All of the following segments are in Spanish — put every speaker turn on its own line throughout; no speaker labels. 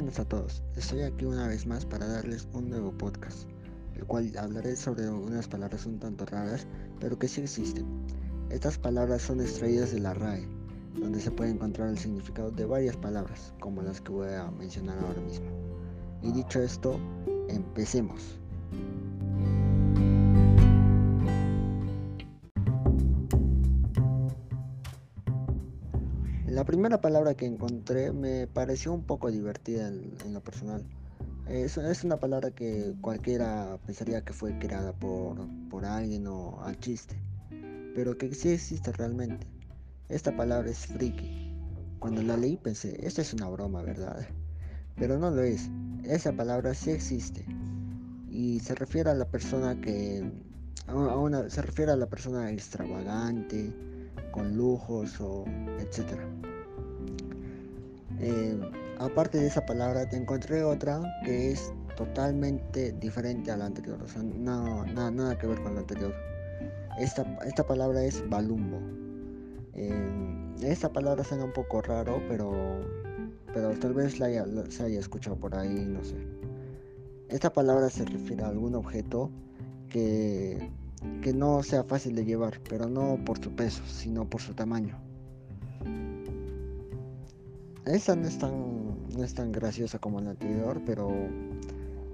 buenas a todos. Estoy aquí una vez más para darles un nuevo podcast, el cual hablaré sobre unas palabras un tanto raras, pero que sí existen. Estas palabras son extraídas de la RAE, donde se puede encontrar el significado de varias palabras, como las que voy a mencionar ahora mismo. Y dicho esto, empecemos. La primera palabra que encontré me pareció un poco divertida en, lo personal. Es, es, una palabra que cualquiera pensaría que fue creada por, por alguien o al chiste, pero que sí existe realmente. Esta palabra es friki. Cuando la leí pensé, esta es una broma, ¿verdad? Pero no lo es. Esa palabra sí existe y se refiere a la persona que a una, se refiere a la persona extravagante, con lujos o etcétera. Eh, aparte de esa palabra, te encontré otra que es totalmente diferente a la anterior, o sea, no, nada, nada que ver con la anterior. Esta, esta palabra es balumbo. Eh, esta palabra suena un poco raro, pero, pero tal vez la se haya escuchado por ahí, no sé. Esta palabra se refiere a algún objeto que, que no sea fácil de llevar, pero no por su peso, sino por su tamaño. Esta no es tan, no es tan graciosa como la anterior, pero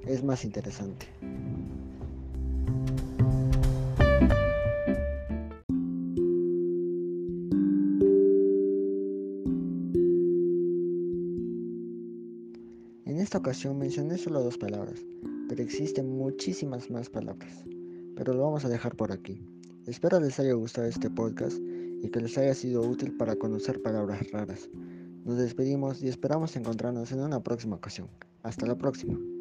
es más interesante. En esta ocasión mencioné solo dos palabras, pero existen muchísimas más palabras, pero lo vamos a dejar por aquí. Espero les haya gustado este podcast y que les haya sido útil para conocer palabras raras. Nos despedimos y esperamos encontrarnos en una próxima ocasión. Hasta la próxima.